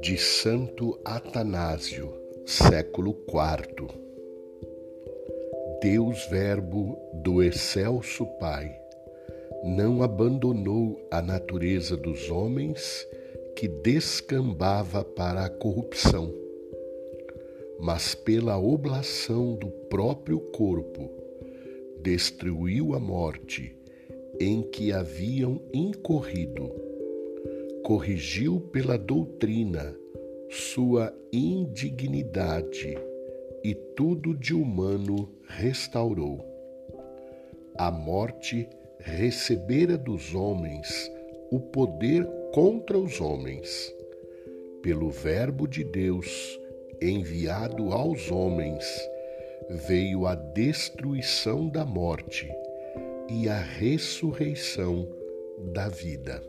de Santo Atanásio, século IV. Deus Verbo do excelso Pai não abandonou a natureza dos homens que descambava para a corrupção, mas pela oblação do próprio corpo destruiu a morte em que haviam incorrido corrigiu pela doutrina sua indignidade e tudo de humano restaurou. A morte recebera dos homens o poder contra os homens. Pelo Verbo de Deus enviado aos homens, veio a destruição da morte e a ressurreição da vida.